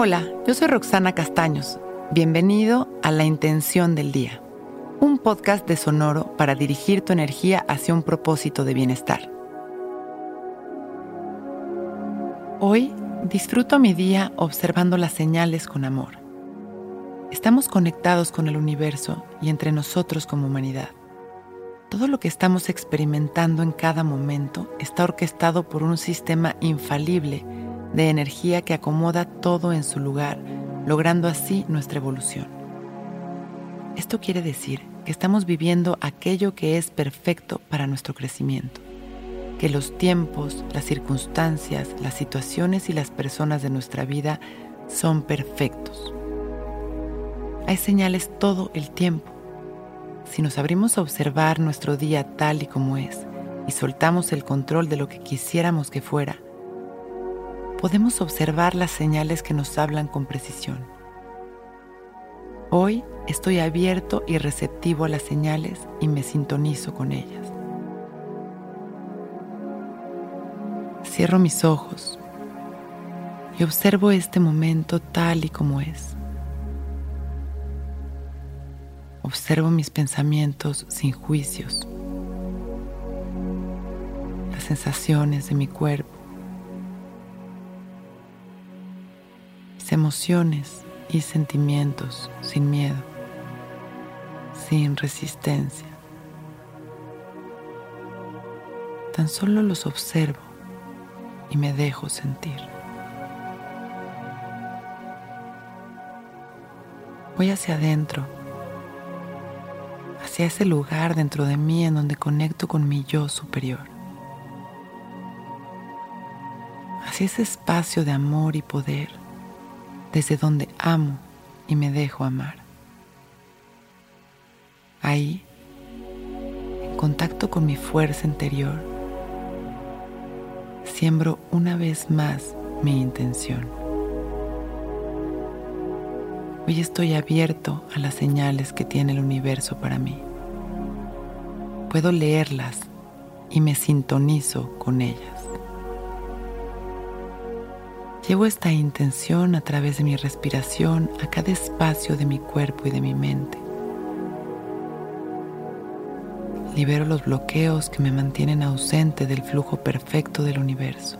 Hola, yo soy Roxana Castaños. Bienvenido a La Intención del Día, un podcast de Sonoro para dirigir tu energía hacia un propósito de bienestar. Hoy disfruto mi día observando las señales con amor. Estamos conectados con el universo y entre nosotros como humanidad. Todo lo que estamos experimentando en cada momento está orquestado por un sistema infalible de energía que acomoda todo en su lugar, logrando así nuestra evolución. Esto quiere decir que estamos viviendo aquello que es perfecto para nuestro crecimiento, que los tiempos, las circunstancias, las situaciones y las personas de nuestra vida son perfectos. Hay señales todo el tiempo. Si nos abrimos a observar nuestro día tal y como es y soltamos el control de lo que quisiéramos que fuera, podemos observar las señales que nos hablan con precisión. Hoy estoy abierto y receptivo a las señales y me sintonizo con ellas. Cierro mis ojos y observo este momento tal y como es. Observo mis pensamientos sin juicios, las sensaciones de mi cuerpo emociones y sentimientos sin miedo, sin resistencia. Tan solo los observo y me dejo sentir. Voy hacia adentro, hacia ese lugar dentro de mí en donde conecto con mi yo superior. Hacia ese espacio de amor y poder desde donde amo y me dejo amar. Ahí, en contacto con mi fuerza interior, siembro una vez más mi intención. Hoy estoy abierto a las señales que tiene el universo para mí. Puedo leerlas y me sintonizo con ellas. Llevo esta intención a través de mi respiración a cada espacio de mi cuerpo y de mi mente. Libero los bloqueos que me mantienen ausente del flujo perfecto del universo.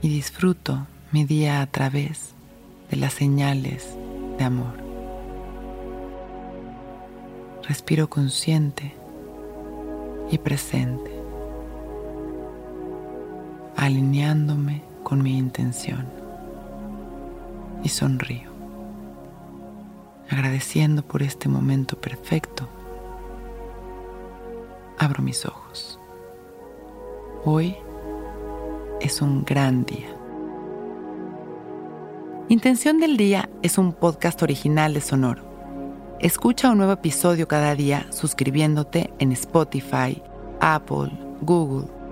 Y disfruto mi día a través de las señales de amor. Respiro consciente y presente alineándome con mi intención. Y sonrío, agradeciendo por este momento perfecto. Abro mis ojos. Hoy es un gran día. Intención del Día es un podcast original de Sonoro. Escucha un nuevo episodio cada día suscribiéndote en Spotify, Apple, Google